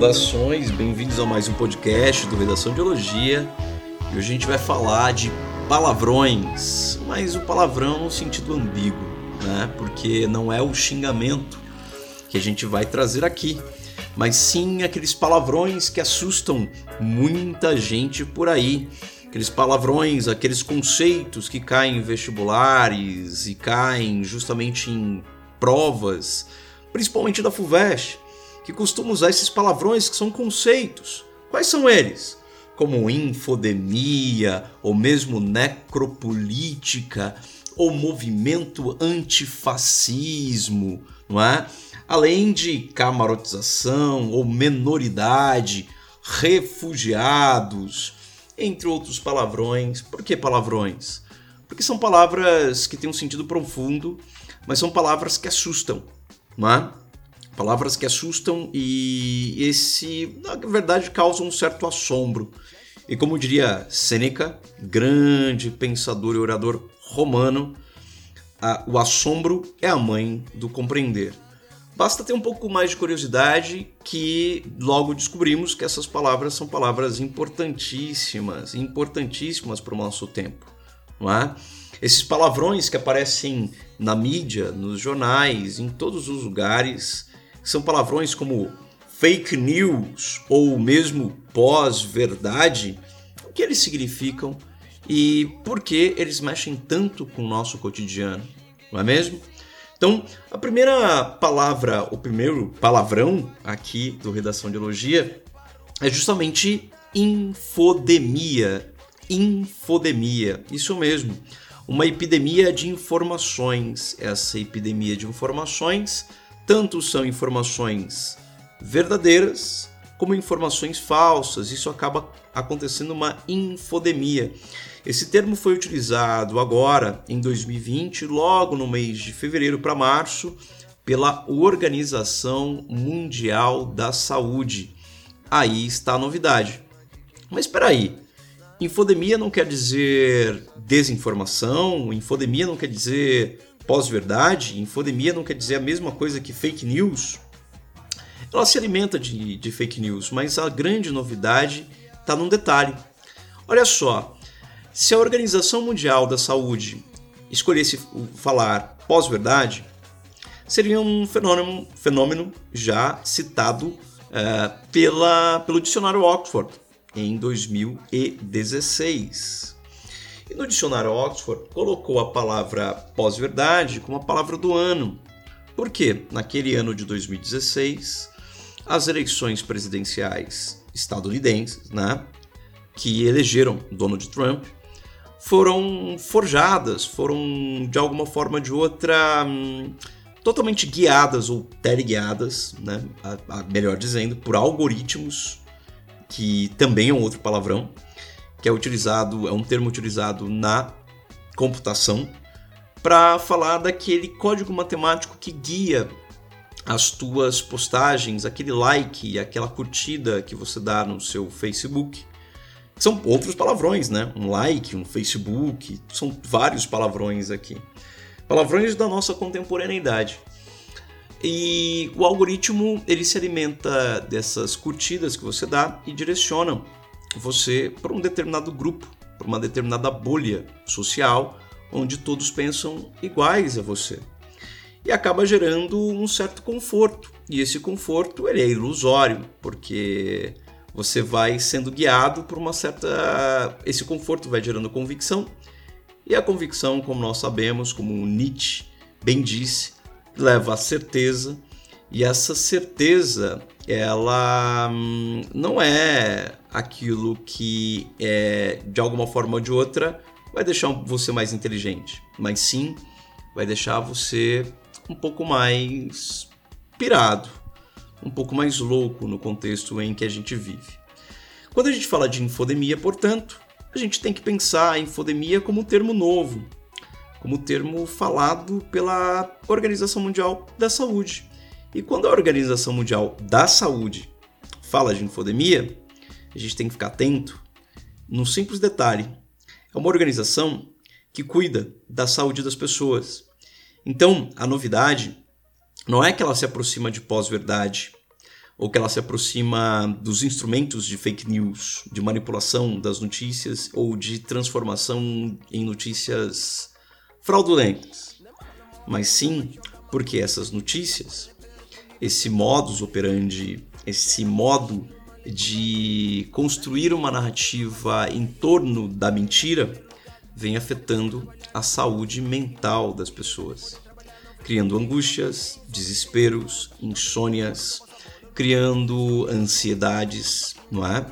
Saudações, bem-vindos a mais um podcast do Redação Biologia. E hoje a gente vai falar de palavrões, mas o palavrão no sentido ambíguo, né? Porque não é o xingamento que a gente vai trazer aqui, mas sim aqueles palavrões que assustam muita gente por aí. Aqueles palavrões, aqueles conceitos que caem em vestibulares e caem justamente em provas, principalmente da FUVEST que costuma usar esses palavrões que são conceitos. Quais são eles? Como infodemia, ou mesmo necropolítica, ou movimento antifascismo, não é? Além de camarotização ou menoridade, refugiados, entre outros palavrões. Por que palavrões? Porque são palavras que têm um sentido profundo, mas são palavras que assustam, não é? Palavras que assustam e esse, na verdade, causam um certo assombro. E como diria Sêneca, grande pensador e orador romano, o assombro é a mãe do compreender. Basta ter um pouco mais de curiosidade que logo descobrimos que essas palavras são palavras importantíssimas, importantíssimas para o nosso tempo, não é? Esses palavrões que aparecem na mídia, nos jornais, em todos os lugares, são palavrões como fake news ou mesmo pós-verdade, o que eles significam e por que eles mexem tanto com o nosso cotidiano, não é mesmo? Então, a primeira palavra, o primeiro palavrão aqui do Redação de Elogia é justamente infodemia. Infodemia, isso mesmo. Uma epidemia de informações. Essa epidemia de informações tanto são informações verdadeiras como informações falsas. Isso acaba acontecendo uma infodemia. Esse termo foi utilizado agora, em 2020, logo no mês de fevereiro para março, pela Organização Mundial da Saúde. Aí está a novidade. Mas espera aí, infodemia não quer dizer desinformação, infodemia não quer dizer pós-verdade, infodemia não quer dizer a mesma coisa que fake news. Ela se alimenta de, de fake news, mas a grande novidade está num detalhe. Olha só, se a Organização Mundial da Saúde escolhesse falar pós-verdade, seria um fenômeno, fenômeno já citado é, pela, pelo dicionário Oxford em 2016. E no dicionário Oxford colocou a palavra pós-verdade como a palavra do ano. Porque naquele ano de 2016, as eleições presidenciais estadunidenses, né, que elegeram Donald Trump, foram forjadas, foram de alguma forma ou de outra hum, totalmente guiadas ou teleguiadas, né, a, a, melhor dizendo, por algoritmos, que também é um outro palavrão, que é utilizado, é um termo utilizado na computação para falar daquele código matemático que guia as tuas postagens, aquele like, aquela curtida que você dá no seu Facebook. São outros palavrões, né? Um like, um Facebook, são vários palavrões aqui. Palavrões da nossa contemporaneidade. E o algoritmo ele se alimenta dessas curtidas que você dá e direciona você para um determinado grupo, para uma determinada bolha social, onde todos pensam iguais a você. E acaba gerando um certo conforto. E esse conforto ele é ilusório, porque você vai sendo guiado por uma certa. Esse conforto vai gerando convicção. E a convicção, como nós sabemos, como Nietzsche bem disse, leva à certeza. E essa certeza, ela hum, não é aquilo que é, de alguma forma ou de outra vai deixar você mais inteligente, mas sim vai deixar você um pouco mais pirado, um pouco mais louco no contexto em que a gente vive. Quando a gente fala de infodemia, portanto, a gente tem que pensar a infodemia como um termo novo, como um termo falado pela Organização Mundial da Saúde. E quando a Organização Mundial da Saúde fala de infodemia, a gente tem que ficar atento num simples detalhe. É uma organização que cuida da saúde das pessoas. Então, a novidade não é que ela se aproxima de pós-verdade, ou que ela se aproxima dos instrumentos de fake news, de manipulação das notícias ou de transformação em notícias fraudulentas, mas sim porque essas notícias, esse modus operandi, esse modo de construir uma narrativa em torno da mentira vem afetando a saúde mental das pessoas, criando angústias, desesperos, insônias, criando ansiedades, não é?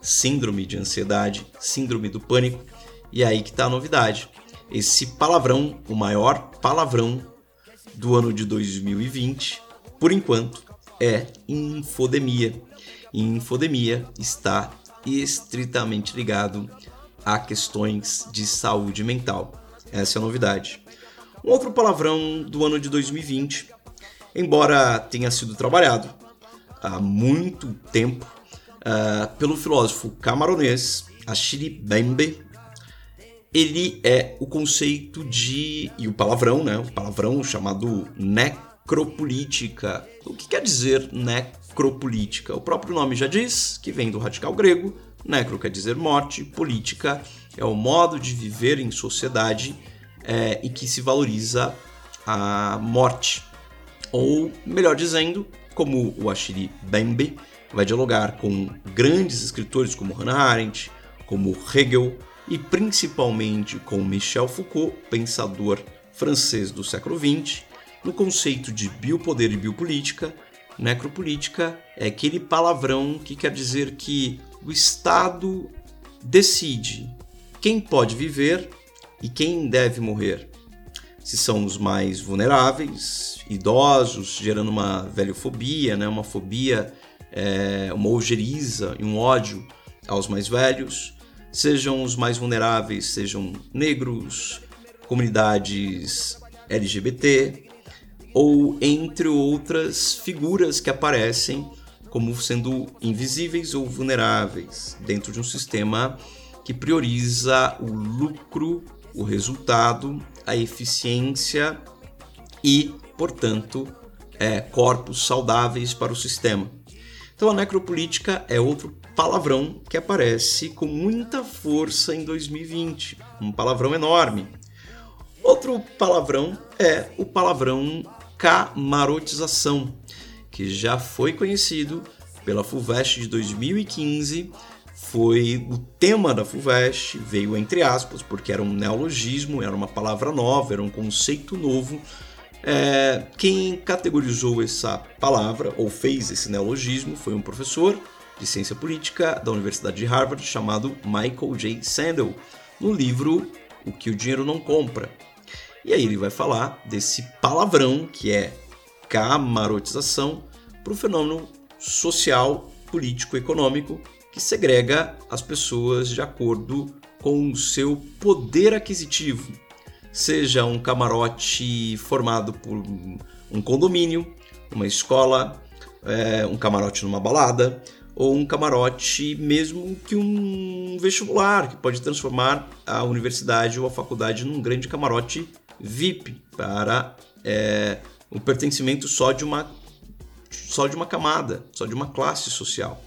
Síndrome de ansiedade, síndrome do pânico. E aí que está a novidade. Esse palavrão, o maior palavrão do ano de 2020, por enquanto, é infodemia e infodemia está estritamente ligado a questões de saúde mental. Essa é a novidade. Um outro palavrão do ano de 2020, embora tenha sido trabalhado há muito tempo uh, pelo filósofo camaronês Achille Mbembe, ele é o conceito de e o palavrão, né? O palavrão chamado necropolítica. O que quer dizer necropolítica? O próprio nome já diz que vem do radical grego, necro quer dizer morte, política é o modo de viver em sociedade é, em que se valoriza a morte. Ou, melhor dizendo, como o Achille Bembe vai dialogar com grandes escritores como Hannah Arendt, como Hegel e principalmente com Michel Foucault, pensador francês do século XX, no conceito de biopoder e biopolítica, Necropolítica é aquele palavrão que quer dizer que o Estado decide quem pode viver e quem deve morrer. Se são os mais vulneráveis, idosos, gerando uma velhofobia, né? uma fobia, é, uma ojeriza e um ódio aos mais velhos, sejam os mais vulneráveis, sejam negros, comunidades LGBT, ou entre outras figuras que aparecem como sendo invisíveis ou vulneráveis dentro de um sistema que prioriza o lucro, o resultado, a eficiência e, portanto, é, corpos saudáveis para o sistema. Então, a necropolítica é outro palavrão que aparece com muita força em 2020, um palavrão enorme. Outro palavrão é o palavrão camarotização, que já foi conhecido pela FUVEST de 2015, foi o tema da FUVEST, veio entre aspas, porque era um neologismo, era uma palavra nova, era um conceito novo. É, quem categorizou essa palavra ou fez esse neologismo foi um professor de ciência política da Universidade de Harvard chamado Michael J. Sandel, no livro O que o Dinheiro Não Compra, e aí ele vai falar desse palavrão que é camarotização para o fenômeno social, político, econômico que segrega as pessoas de acordo com o seu poder aquisitivo, seja um camarote formado por um condomínio, uma escola, é, um camarote numa balada, ou um camarote mesmo que um vestibular, que pode transformar a universidade ou a faculdade num grande camarote VIP para é, o pertencimento só de uma só de uma camada, só de uma classe social.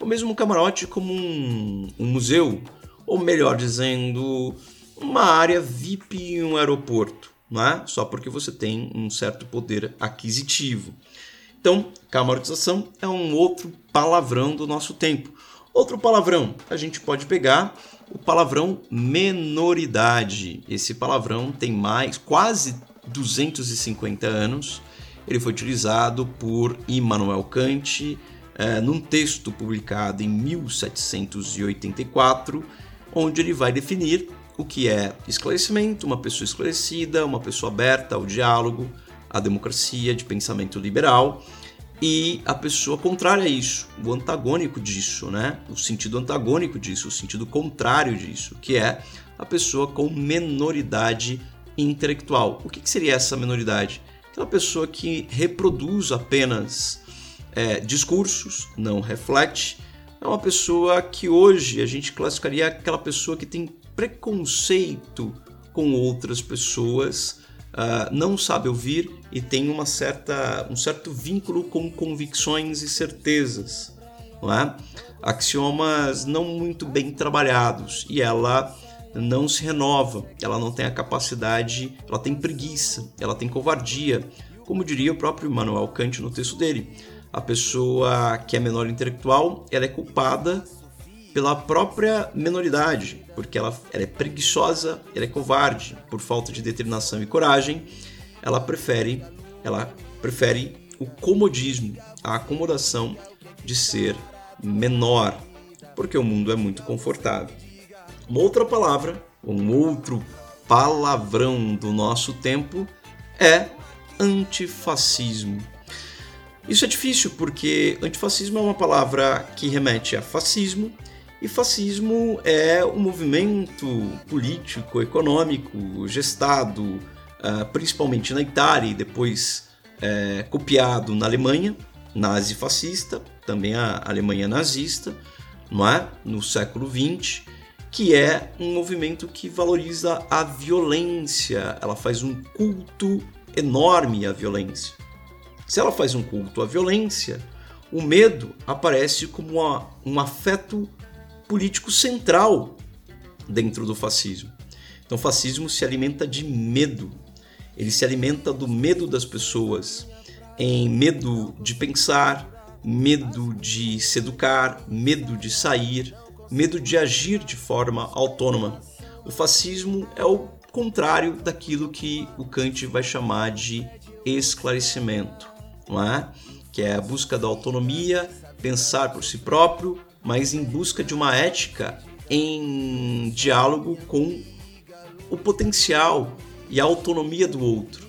Ou mesmo um camarote como um, um museu, ou melhor dizendo, uma área VIP em um aeroporto, não é? Só porque você tem um certo poder aquisitivo. Então, camarotização é um outro palavrão do nosso tempo. Outro palavrão, a gente pode pegar o palavrão menoridade. Esse palavrão tem mais quase 250 anos. Ele foi utilizado por Immanuel Kant é, num texto publicado em 1784, onde ele vai definir o que é esclarecimento, uma pessoa esclarecida, uma pessoa aberta ao diálogo, à democracia de pensamento liberal e a pessoa contrária a isso, o antagônico disso, né? O sentido antagônico disso, o sentido contrário disso, que é a pessoa com menoridade intelectual. O que, que seria essa menoridade? Aquela pessoa que reproduz apenas é, discursos, não reflete. É uma pessoa que hoje a gente classificaria aquela pessoa que tem preconceito com outras pessoas uh, não sabe ouvir e tem uma certa, um certo vínculo com convicções e certezas, não é? axiomas não muito bem trabalhados e ela não se renova, ela não tem a capacidade, ela tem preguiça, ela tem covardia, como diria o próprio Immanuel Kant no texto dele. A pessoa que é menor intelectual, ela é culpada pela própria menoridade, porque ela, ela é preguiçosa, ela é covarde, por falta de determinação e coragem, ela prefere, ela prefere o comodismo, a acomodação de ser menor, porque o mundo é muito confortável. Uma outra palavra, um outro palavrão do nosso tempo é antifascismo. Isso é difícil porque antifascismo é uma palavra que remete a fascismo e fascismo é um movimento político, econômico, gestado uh, principalmente na Itália e depois uh, copiado na Alemanha, nazi-fascista, também a Alemanha nazista, não é? no século XX, que é um movimento que valoriza a violência, ela faz um culto enorme à violência. Se ela faz um culto à violência, o medo aparece como uma, um afeto político central dentro do fascismo. Então, o fascismo se alimenta de medo, ele se alimenta do medo das pessoas, em medo de pensar, medo de se educar, medo de sair, medo de agir de forma autônoma. O fascismo é o contrário daquilo que o Kant vai chamar de esclarecimento, não é? Que é a busca da autonomia, pensar por si próprio, mas em busca de uma ética em diálogo com o potencial e a autonomia do outro.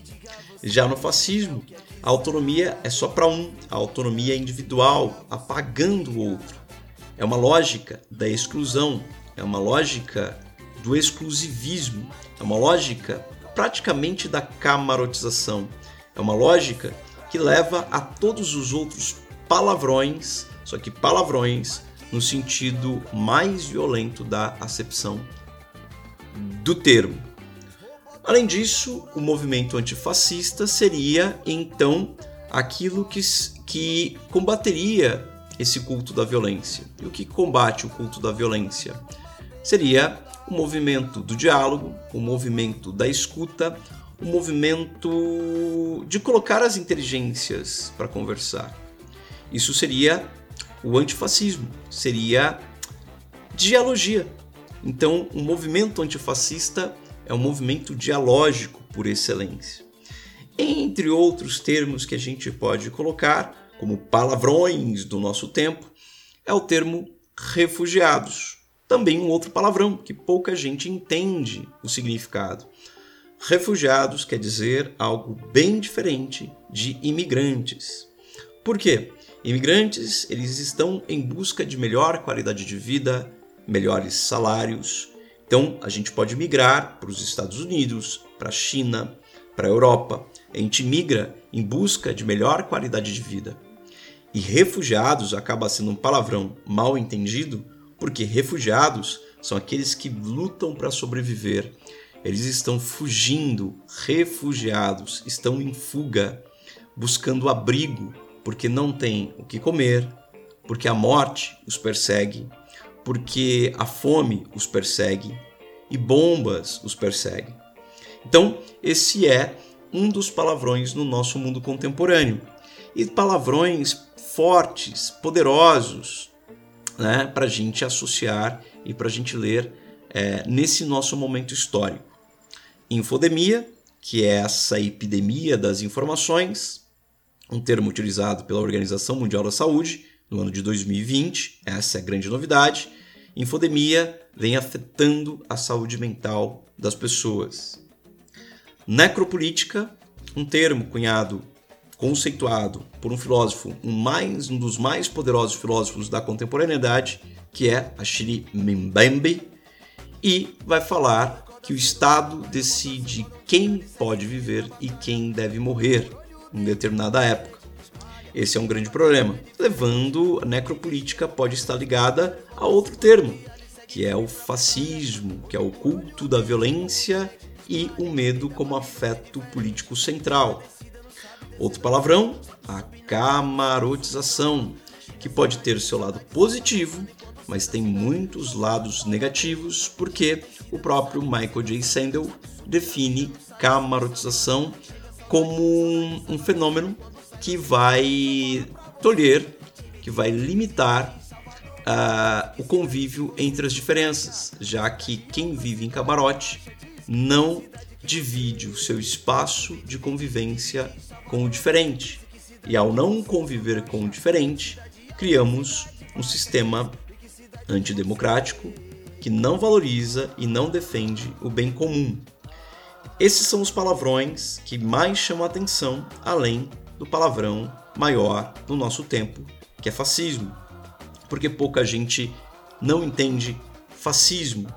Já no fascismo, a autonomia é só para um, a autonomia é individual, apagando o outro. É uma lógica da exclusão, é uma lógica do exclusivismo, é uma lógica praticamente da camarotização, é uma lógica que leva a todos os outros palavrões, só que palavrões no sentido mais violento da acepção do termo. Além disso, o movimento antifascista seria então aquilo que, que combateria esse culto da violência. E o que combate o culto da violência? Seria o movimento do diálogo, o movimento da escuta, o movimento de colocar as inteligências para conversar. Isso seria o antifascismo, seria dialogia. Então, o movimento antifascista é um movimento dialógico por excelência. Entre outros termos que a gente pode colocar, como palavrões do nosso tempo, é o termo refugiados. Também um outro palavrão que pouca gente entende o significado. Refugiados quer dizer algo bem diferente de imigrantes. Por quê? Imigrantes, eles estão em busca de melhor qualidade de vida, melhores salários, então, a gente pode migrar para os Estados Unidos, para a China, para a Europa. A gente migra em busca de melhor qualidade de vida. E refugiados acaba sendo um palavrão mal entendido, porque refugiados são aqueles que lutam para sobreviver. Eles estão fugindo, refugiados, estão em fuga, buscando abrigo, porque não têm o que comer, porque a morte os persegue, porque a fome os persegue e bombas os perseguem. Então, esse é um dos palavrões no nosso mundo contemporâneo. E palavrões fortes, poderosos, né, para a gente associar e para a gente ler é, nesse nosso momento histórico. Infodemia, que é essa epidemia das informações, um termo utilizado pela Organização Mundial da Saúde no ano de 2020, essa é a grande novidade. Infodemia vem afetando a saúde mental das pessoas. Necropolítica, um termo cunhado, conceituado por um filósofo, um, mais, um dos mais poderosos filósofos da contemporaneidade, que é Achille Mbembe, e vai falar que o Estado decide quem pode viver e quem deve morrer em determinada época. Esse é um grande problema, levando a necropolítica pode estar ligada a outro termo, que é o fascismo, que é o culto da violência e o medo como afeto político central. Outro palavrão, a camarotização, que pode ter seu lado positivo, mas tem muitos lados negativos, porque o próprio Michael J. Sandel define camarotização como um, fenômeno que vai tolher, que vai limitar uh, o convívio entre as diferenças, já que quem vive em camarote não divide o seu espaço de convivência com o diferente. E ao não conviver com o diferente, criamos um sistema antidemocrático que não valoriza e não defende o bem comum. Esses são os palavrões que mais chamam a atenção, além do palavrão maior no nosso tempo, que é fascismo. Porque pouca gente não entende fascismo,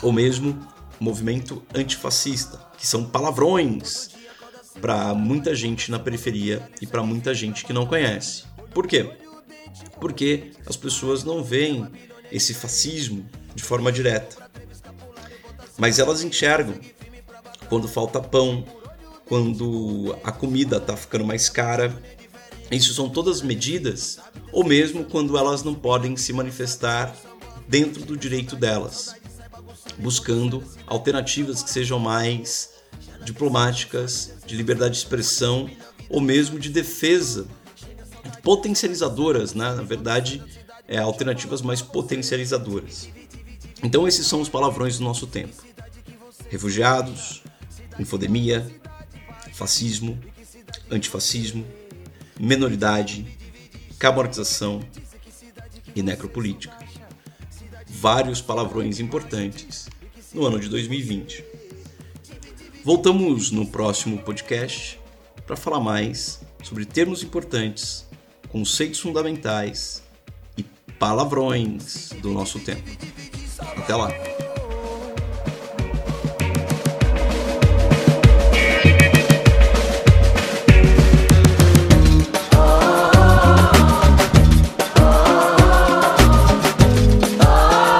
ou mesmo movimento antifascista, que são palavrões para muita gente na periferia e para muita gente que não conhece. Por quê? Porque as pessoas não veem esse fascismo de forma direta. Mas elas enxergam quando falta pão, quando a comida está ficando mais cara. Isso são todas medidas, ou mesmo quando elas não podem se manifestar dentro do direito delas, buscando alternativas que sejam mais diplomáticas, de liberdade de expressão ou mesmo de defesa, potencializadoras, né? na verdade, é, alternativas mais potencializadoras. Então, esses são os palavrões do nosso tempo: refugiados, infodemia, fascismo, antifascismo, menoridade, camaronização e necropolítica. Vários palavrões importantes no ano de 2020. Voltamos no próximo podcast para falar mais sobre termos importantes, conceitos fundamentais e palavrões do nosso tempo. Até lá!